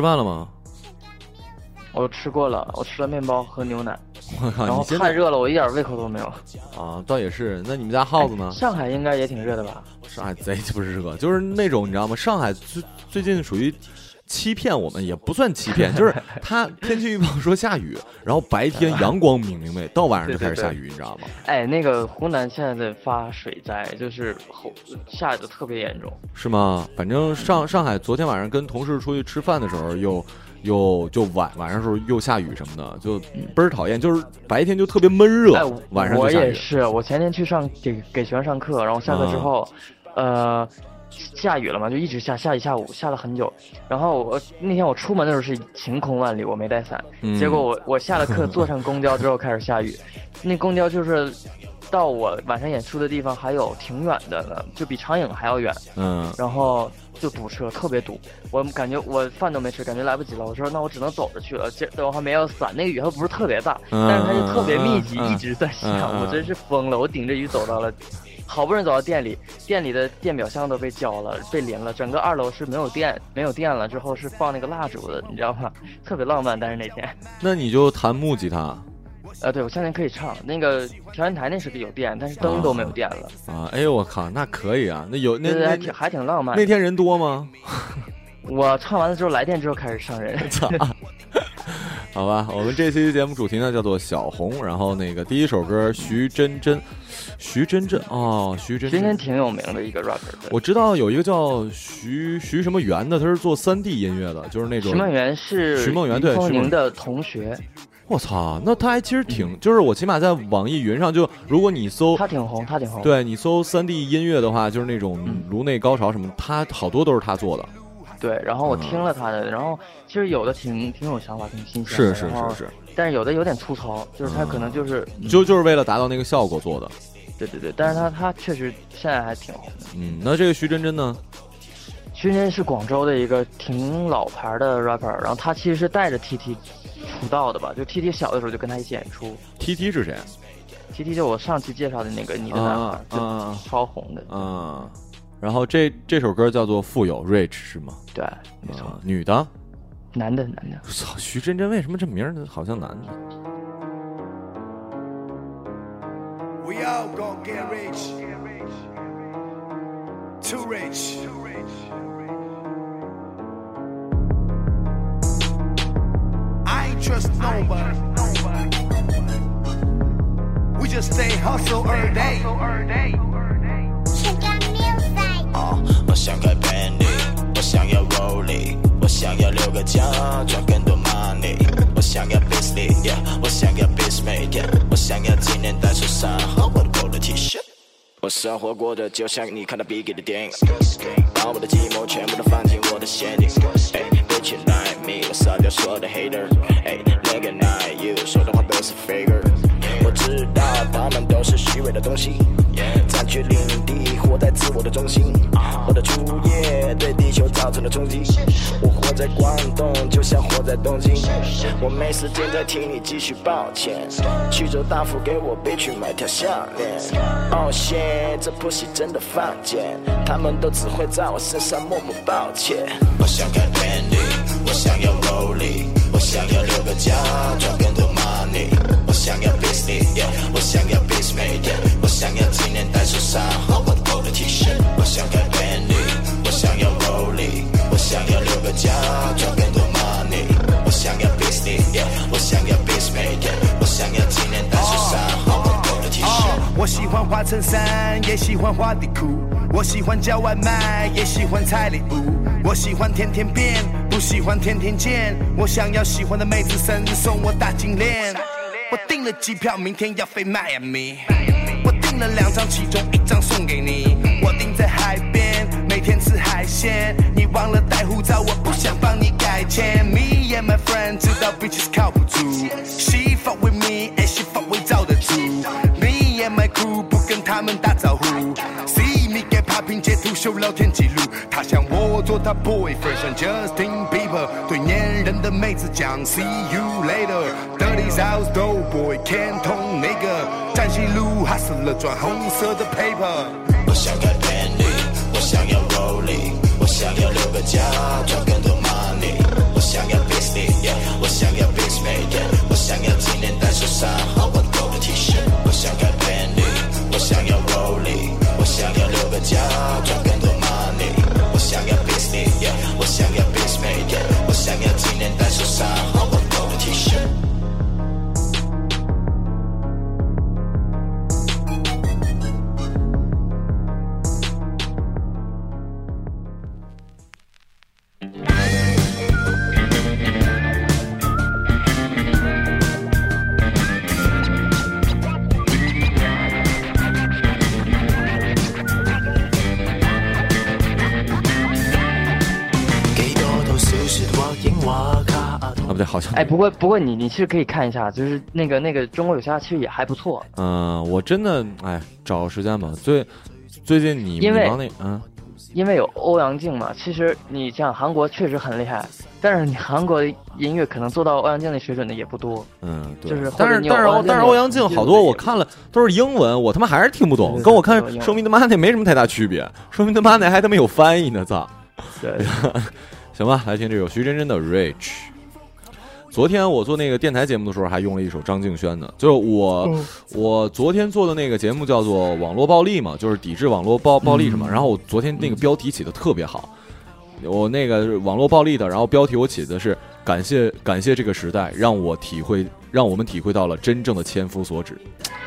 吃饭了吗？我吃过了，我吃了面包和牛奶，我靠，然后你太热了，我一点胃口都没有。啊，倒也是。那你们家耗子呢？上海应该也挺热的吧？上海贼不是热，就是那种你知道吗？上海最最近属于欺骗我们，也不算欺骗，就是他天气预报说下雨，然后白天阳光明明媚，到晚上就开始下雨，你知道吗？哎，那个湖南现在在发水灾，就是后下的特别严重。是吗？反正上上海昨天晚上跟同事出去吃饭的时候，又又就晚晚上时候又下雨什么的，就倍儿讨厌。就是白天就特别闷热，哎，晚上就我。也是，我前天去上给给学生上课，然后下课之后，呃，下雨了嘛，就一直下，下一下午，下了很久。然后我那天我出门的时候是晴空万里，我没带伞，嗯结果我我下了课 坐上公交之后开始下雨，那公交就是到我晚上演出的地方还有挺远的呢，就比长影还要远。嗯，然后就堵车，特别堵。我感觉我饭都没吃，感觉来不及了。我说那我只能走着去了。结等我还没有伞，那个雨还不是特别大，嗯但是它就特别密集，一直在下。我真是疯了，我顶着雨走到了。好不容易走到店里，店里的电表箱都被浇了，被淋了，整个二楼是没有电，没有电了。之后是放那个蜡烛的，你知道吗？特别浪漫。但是那天，那你就弹木吉他呃，对我现在可以唱。那个调音台那是有电，但是灯都没有电了。啊！哎呦我靠，那可以啊！那有那还挺还挺浪漫。那天人多吗？我唱完了之后来电之后开始上人。好吧，我们这期节目主题呢叫做小红，然后那个第一首歌徐真真，徐真真哦，徐真真，挺有名的一个 rapper，对。我知道有一个叫徐徐什么元的，他是做三 D 音乐的，就是那种徐梦圆是徐梦圆对徐梦的同学，我操，那他还其实挺，就是我起码在网易云上，就如果你搜，他挺红，他挺红。对你搜三 D 音乐的话，就是那种嗯。颅内高潮什么，他好多都是他做的，对，然后我听了他的，然后其实有的挺挺有想法，挺新鲜的，是是是是，但是有的有点粗糙，就是他可能就是，嗯就就是为了达到那个效果做的。对对对，但是他他确实现在还挺红的。嗯，那这个徐真真呢？徐真真是广州的一个挺老牌的 rapper，然后他其实是带着 TT 出道的吧，就 TT 小的时候就跟他一起演出 T T 是谁？，TT 就我上期介绍的那个你的男孩啊，就啊超红的，啊！然后这这首歌叫做《富有 Rich》是吗？对，没错，啊，女的。男的男的。操，徐真真为什么这名儿好像男的？We all gon' get rich. Too rich. I ain't trust nobody. We just stay hustle every day. 啊，我想改变你，我想要 rolling，我想要六个奖，赚更多 money，我 想要 business，yeah，我想要 business，yeah，我想要今年带手上好我的 polo T 恤。我生活过得就像你看到 Biggie 的电影，把我的寂寞全部都放进我的限定。哎，bitch like me，我杀掉所有的 hater。哎，nigga not you，说的话都是 figure。我知道他们都是虚伪的东西，占据领地，活在自我的中心。我的主业对地球造成了冲击。我活在广东，就像活在东京。我没时间再听你继续抱歉。去州大夫给我背去买条项链。哦谢，这部戏真的犯贱，他们都只会在我身上默默抱歉。我想改变你，我想要 r o l l i 我想要六个奖，赚更多 money。我想要 business，yeah，我想要 business，yeah，我想要今年带手上家赚更多 money，我想要 beastie，我想要 beast maker，我想要纪念大寿上，好破的 T 恤。我喜欢花衬衫，也喜欢花底裤，我喜欢叫外卖，也喜欢拆礼物，我喜欢天天变，不喜欢天天见。我想要喜欢的妹子生日送我大金链，我订了机票，明天要飞迈阿密，我订了两张，其中一张送给你。天吃海鲜。你忘了带护照，我不想帮你改签。Me and my friend 知道 bitches 靠不住。She fuck with me and she fuck with 罩得住。Me and my crew 不跟他们打招呼。See me get popping 截图秀聊天记录。他想我做他 boyfriend，像 Justin Bieber 对粘人的妹子讲 See you later。Dirty South dope boy 天通那个站西路 hustler 转红色的 paper。想要六个家，赚更多 money。我想要 business，yeah，我想要 business，yeah，我想要今年带手上好玩够的 T 恤。我想要 Bentley，我想要 Rollie，我想要留个家，赚哎，不过不过你你其实可以看一下，就是那个那个中国有嘻哈其实也还不错，嗯、我真的哎，找个时间吧。最最近你因为你忙那嗯因为有欧阳靖嘛。其实你像韩国确实很厉害，但是你韩国的音乐可能做到欧阳靖那水准的也不多。嗯，对。就是但是但是但是欧阳靖好多我看了都是英文，我他妈还是听不懂，跟我看说明他妈那没什么太大区别，说明他妈那还他妈有翻译呢，操！对，行吧，来听这首徐真真的《Rich》。昨天我做那个电台节目的时候，还用了一首张敬轩的，就是我、嗯我昨天做的那个节目叫做《网络暴力》嘛，就是抵制网络暴暴力什么。然后我昨天那个标题起的特别好，我那个网络暴力的，然后标题我起的是感谢感谢这个时代，让我体会让我们体会到了真正的千夫所指，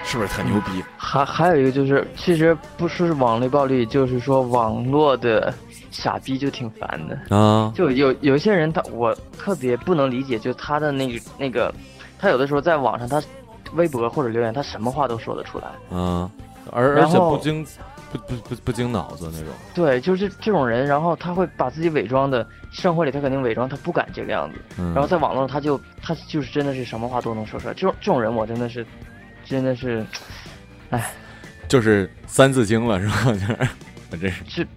是不是很牛逼？还还有一个就是，其实不是网络暴力，就是说网络的傻逼就挺烦的。啊，就有有一些人他我特别不能理解，就他的那个那个，他有的时候在网上他微博或者留言，他什么话都说得出来。啊，而而且不经不不不不经脑子那种。对，就是这种人，然后他会把自己伪装的，生活里他肯定伪装，他不敢这个样子，嗯，然后在网络上他就他就是真的是什么话都能说出来。这种这种人我真的是，真的是，哎就是三字经了，是吧？就是，我真是。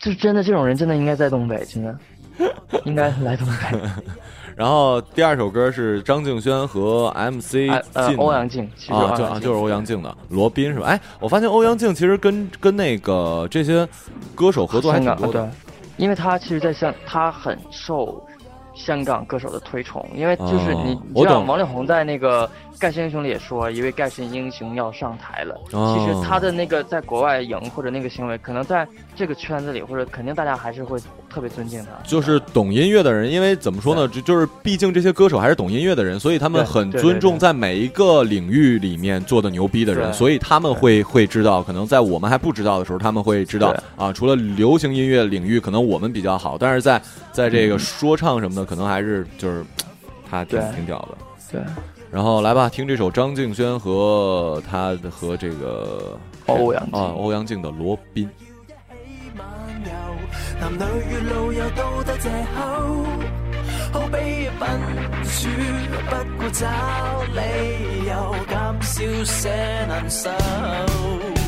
是，就真的这种人真的应该在东北，真的 应该来东北。然后第二首歌是张敬轩和 MC 哎呃，欧阳靖，其实啊，就啊就是欧阳靖的罗宾是吧？哎，我发现欧阳靖其实跟跟那个这些歌手合作还挺香港多的。对，因为他其实，在香他很受香港歌手的推崇，因为就是哦你，你知道我懂王力宏在那个《盖世英雄》里也说，一位盖世英雄要上台了。哦其实他的那个在国外赢或者那个行为，可能在这个圈子里，或者肯定大家还是会特别尊敬他。就是懂音乐的人，因为怎么说呢，就就是毕竟这些歌手还是懂音乐的人，所以他们很尊重在每一个领域里面做的牛逼的人，所以他们会会知道，可能在我们还不知道的时候，他们会知道啊。除了流行音乐领域，可能我们比较好，但是在在这个说唱什么的，可能还是就是他挺挺屌的。对，然后来吧，听这首张敬轩和他和這個歐陽靖啊欧阳靖的羅賓。漫遊，男女與老友都得藉口，好比笨豬不顧找理由，減少些難受。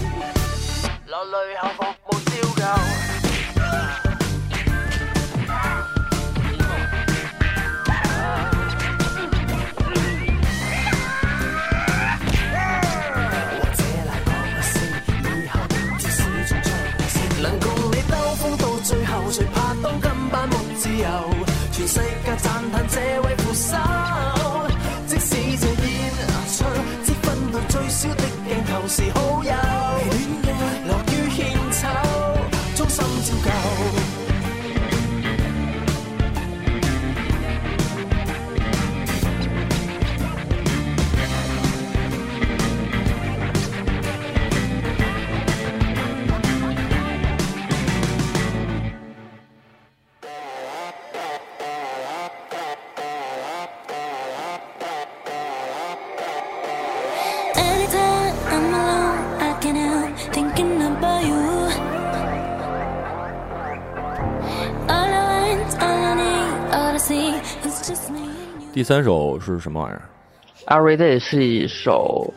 这位扶手，即使这演出，积分到最少的镜头是好友。第三首是什么玩意儿？Every Day 是一首，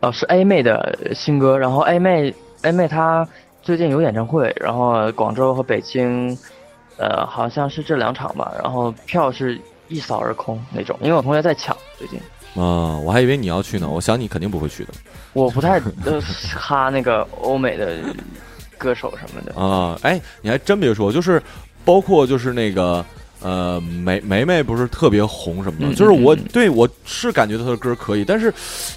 呃，是 A 妹的新歌。然后 A 妹 A 妹她最近有演唱会，然后广州和北京，呃，好像是这两场吧。然后票是一扫而空那种，因为我同学在抢最近。啊，我还以为你要去呢，我想你肯定不会去的我不太呃哈那个欧美的歌手什么的。啊。哎，你还真别说，就是包括就是那个呃梅梅梅不是特别红什么的，嗯就是我对我是感觉她的歌可以，但是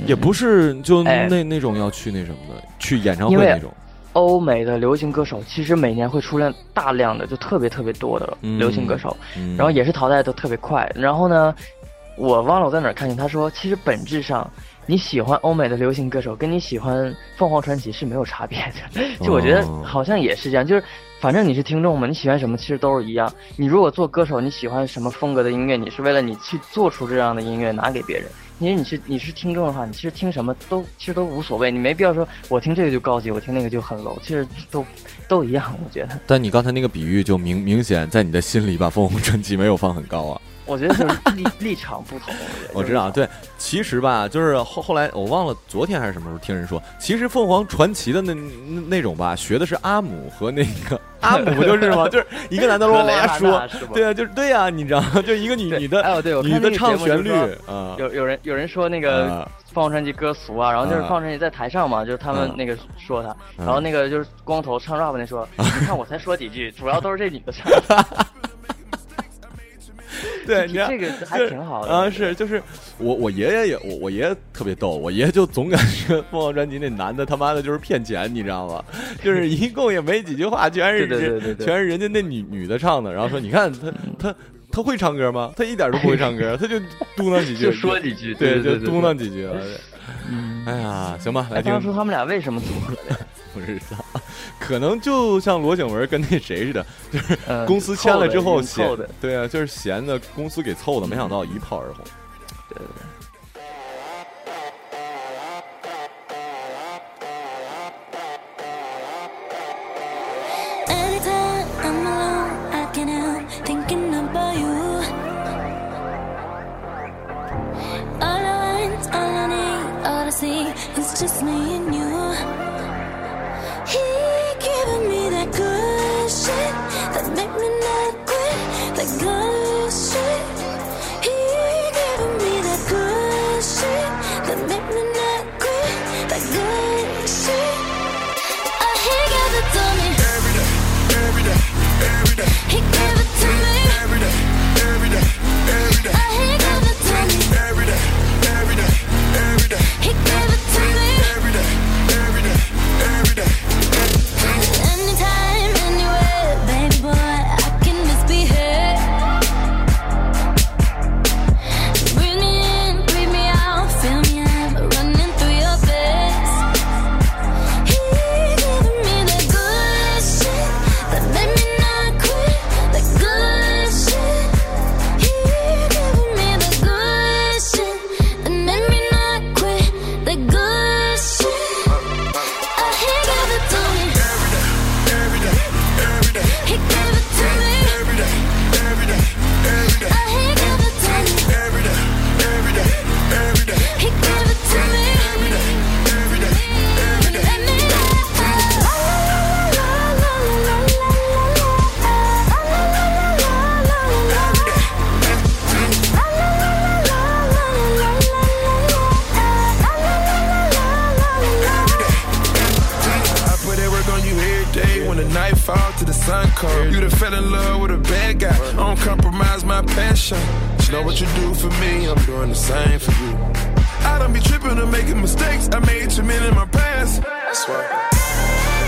也不是就哎那那种要去那什么的，去演唱会那种。欧美的流行歌手其实每年会出现大量的，就特别特别多的嗯流行歌手，嗯然后也是淘汰的特别快。然后呢，我忘了我在哪儿看见他说，其实本质上你喜欢欧美的流行歌手，跟你喜欢凤凰传奇是没有差别的。就我觉得哦好像也是这样，就是反正你是听众嘛，你喜欢什么其实都是一样。你如果做歌手，你喜欢什么风格的音乐，你是为了你去做出这样的音乐拿给别人。因为你是你是听众的话，你其实听什么都其实都无所谓，你没必要说我听这个就高级，我听那个就很 low，其实都都一样，我觉得。但你刚才那个比喻就明明显在你的心里把凤凰传奇没有放很高啊。我觉得就是立立场不同。我知道，对，其实吧，就是后后来我忘了昨天还是什么时候听人说，其实凤凰传奇的那那那种吧，学的是阿姆和那个阿姆不就是吗？就是一个男的啰说对啊，就是对啊、你知道吗？就一个女女的哎呦对女的唱旋律有有人有人说那个啊凤凰传奇歌俗啊，然后就是啊凤凰传奇在台上嘛，就是他们啊那个说他，啊然后那个就是光头唱 rap 那说，你看我才说几句，主要都是这女的唱，对，你看这个还挺好的啊，是就是我我爷爷也我我爷爷特别逗，我爷爷就总感觉凤凰传奇那男的他妈的就是骗钱，你知道吗？就是一共也没几句话，全是对对人对全是人家那女女的唱的，然后说你看他他他会唱歌吗？他一点都不会唱歌，他就嘟囔几句，就说几句，对，就嘟囔几句。嗯，哎呀，行吧，来哎，听当初他们俩为什么组合的？不知道，可能就像罗景文跟那谁似的，就是嗯公司签了之后闲的，对啊，就是闲的，公司给凑的，没想到一炮而红。You done fell in love with a bad guy. I don't compromise my passion. You know what you do for me, I'm doing the same for you. I don't be tripping or making mistakes. I made too many in my past. That's why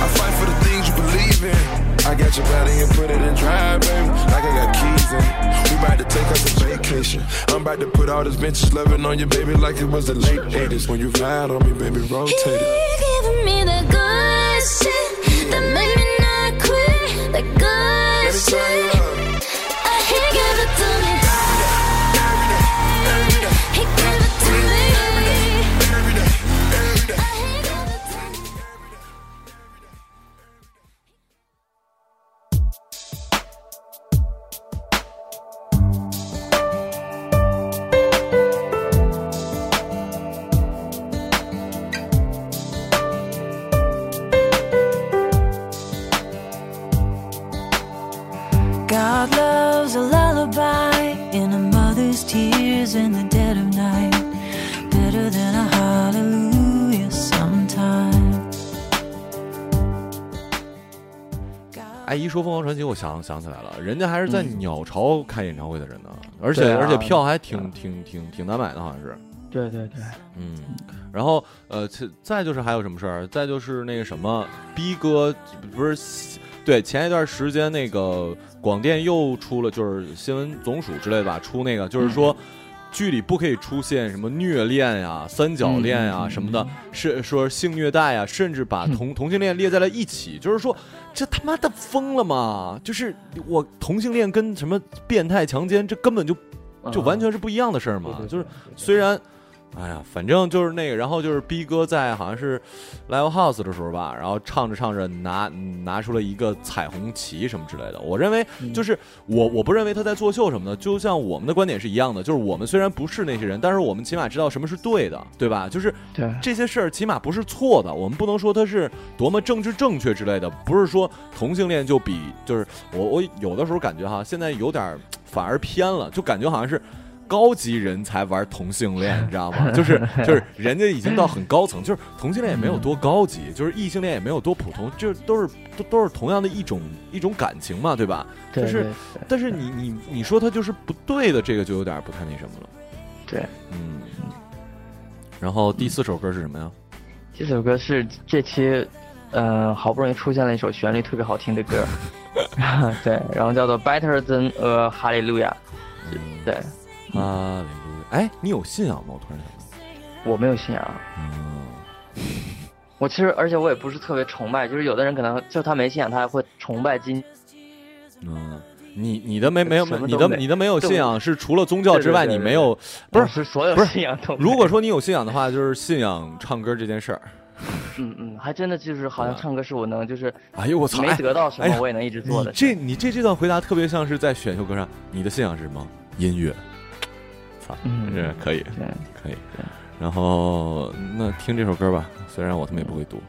I fight for the things you believe in. I got your body and put it in drive, baby. Like I got keys in it. We about to take us a vacation. I'm about to put all this vintage loving on you, baby, like it was the late 80s. When you ride on me, baby, rotate it. He giving me that good 说凤凰传奇，我想想起来了，人家还是在嗯鸟巢开演唱会的人呢，而且、啊而且票还挺挺挺挺难买的，好像是。对对对，嗯，然后呃，其再就是还有什么事儿？再就是那个什么逼哥，不是对前一段时间那个广电又出了，就是新闻总署之类的吧，出那个就是说。剧里不可以出现什么虐恋呀、三角恋呀、什么的，是说性虐待呀，甚至把同同性恋列在了一起，就是说这他妈的疯了吗？就是我同性恋跟什么变态强奸，这根本就就完全是不一样的事儿嘛。就是虽然，哎呀，反正就是那个，然后就是逼哥在好像是 live house 的时候吧，然后唱着唱着拿拿出了一个彩虹旗什么之类的。我认为嗯就是我我不认为他在作秀什么的，就像我们的观点是一样的，就是我们虽然不是那些人，但是我们起码知道什么是对的，对吧？就是这些事儿起码不是错的，我们不能说他是多么政治正确之类的，不是说同性恋就比就是我我有的时候感觉哈，现在有点儿反而偏了，就感觉好像是。高级人才玩同性恋，你知道吗？就是就是人家已经到很高层，就是同性恋也没有多高级，就是异性恋也没有多普通，就都是都都是同样的一种一种感情嘛，对吧？对就是但是你你你说他就是不对的，这个就有点不太那什么了。对，嗯。然后第四首歌是什么呀？这首歌是这期，呃，好不容易出现了一首旋律特别好听的歌，对，然后叫做 Better Than a Hallelujah，对哈利路亚。哎，你有信仰吗？我突然想到。我没有信仰，嗯，我其实而且我也不是特别崇拜，就是有的人可能就他没信仰，他还会崇拜金，嗯，你你的没没有你的你的没有信仰是除了宗教之外对对对对你没有不是是所有不是信仰都如果说你有信仰的话，就是信仰唱歌这件事儿。嗯嗯，还真的就是好像唱歌是我能就是哎呦我操！没哎得到什么我也能一直做你的事。这你这这段回答特别像是在选秀歌上，你的信仰是什么？音乐。操，嗯这可以对可以。然后那听这首歌吧，虽然我他妈也不会读。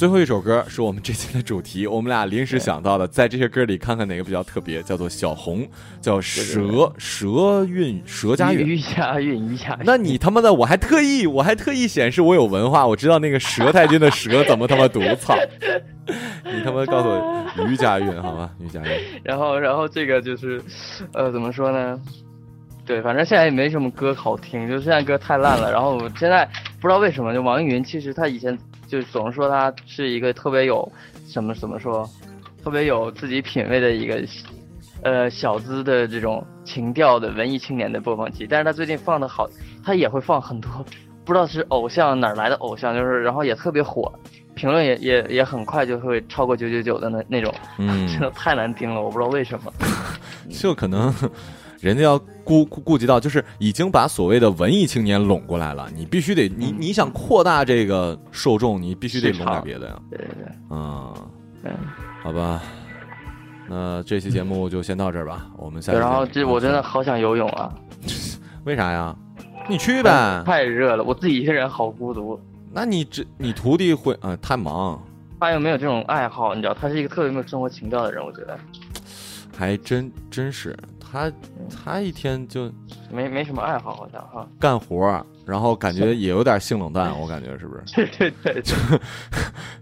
最后一首歌是我们这期的主题，我们俩临时想到的，在这些歌里看看哪个比较特别，叫做小红，叫蛇蛇韵蛇家韵。瑜伽韵，瑜伽。那你他妈的，我还特意我还特意显示我有文化，我知道那个蛇太君的蛇怎么他妈读，操！你他妈告诉我瑜伽韵好吗？瑜伽韵。然后，然后这个就是，呃，怎么说呢？对，反正现在也没什么歌好听，就现在歌太烂了。然后我现在不知道为什么，就网易云其实他以前就总是说他是一个特别有什么怎么说，特别有自己品味的一个呃小资的这种情调的文艺青年的播放器。但是他最近放的好，他也会放很多不知道是偶像哪儿来的偶像，就是然后也特别火，评论也也也很快就会超过九九九的那那种，嗯 真的太难听了，我不知道为什么。就可能人家要顾顾顾及到，就是已经把所谓的文艺青年拢过来了，你必须得你你想扩大这个受众，你必须得拢点别的呀。对对对，嗯，嗯。好吧，那这期节目就先到这儿吧，我们下。然后这我真的好想游泳啊！为啥呀？你去呗。太热了，我自己一个人好孤独。那你这你徒弟会啊、太忙，他又没有这种爱好，你知道，他是一个特别没有生活情调的人，我觉得还真真是他他一天就没没什么爱好，好像哈。干活儿，然后感觉也有点性冷淡，我感觉是不是？对 对对，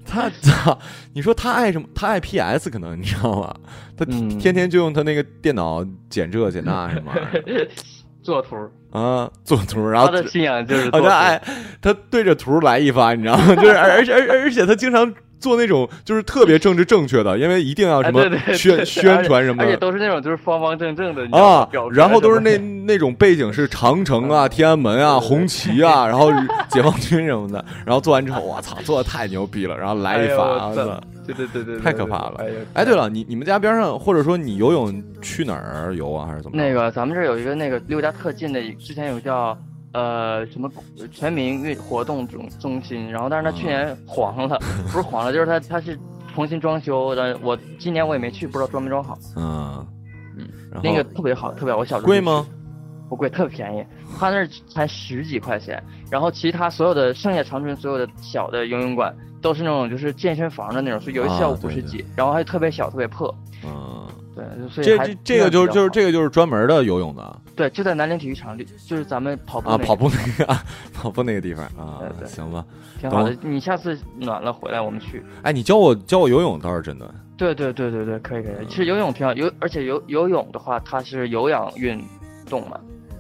他操，你说他爱什么？他爱 PS 可能你知道吗？他嗯天天就用他那个电脑剪这剪那什么玩意儿 做图，啊，做图，然后他的信仰就是好做图像爱他对着图来一发，你知道吗？就是而而且而而且他经常做那种就是特别政治正确的，因为一定要什么宣宣传什么的。而且都是那种就是方方正正的啊然后都是那那种背景是长城啊、天安门啊、红旗啊，然后解放军什么的，然后做完之后，我操，做的太牛逼了，然后来一发，对对对 对，太可怕了哎对了，你你们家边上，或者说你游泳去哪儿游啊，还是怎么？那个咱们这儿有一个那个离我家特近的，之前有叫呃什么全民运活动中中心，然后但是它去年黄了，不是黄了，就是它它是重新装修的。我今年我也没去，不知道装没装好。嗯嗯，那个特别好，特别好。我小时候贵吗？不贵，特别便宜。他那儿才十几块钱，然后其他所有的剩下长春所有的小的游泳馆都是那种就是健身房的那种，所以有一次要啊对对五十几，然后还特别小，特别破。嗯，对，所以这这这个就是就是这个就是专门的游泳的对，就在南陵体育场里，就是咱们跑步啊，那个跑步那个啊，跑步那个地方啊对，对行吧。挺好的。你下次暖了回来我们去。哎，你教我教我游泳倒是真的。对对对对对，可以可以。其实游泳挺好，游而且游游泳的话，它是有氧运动嘛，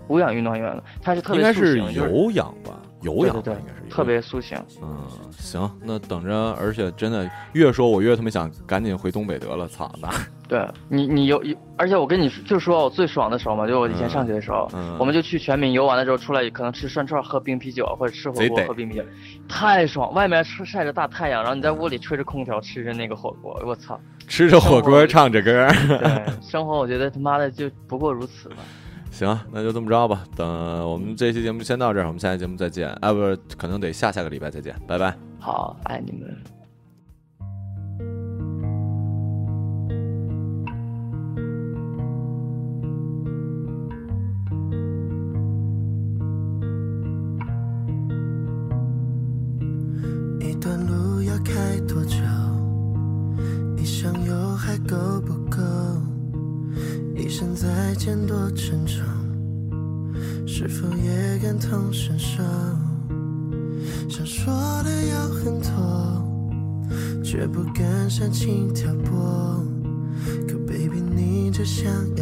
无氧运动员，它是特别应该是有氧吧，有氧吧对对对应该是特别塑形。嗯，行，那等着，而且真的越说，我越他妈想赶紧回东北得了，操那！对你，你游游，而且我跟你说就说我最爽的时候嘛，就我以前上学的时候，嗯我们就去全民游玩的时候出来，可能吃涮串、喝冰啤酒，或者吃火锅喝冰啤酒，太爽！外面晒晒着大太阳，然后你在屋里吹着空调吃着那个火锅，我操！吃着火锅唱着歌，对，生活我觉得他妈的就不过如此吧。行，那就这么着吧。等我们这期节目先到这儿，我们下期节目再见。啊，不是，可能得下下个礼拜再见，拜拜。好，爱你们。想。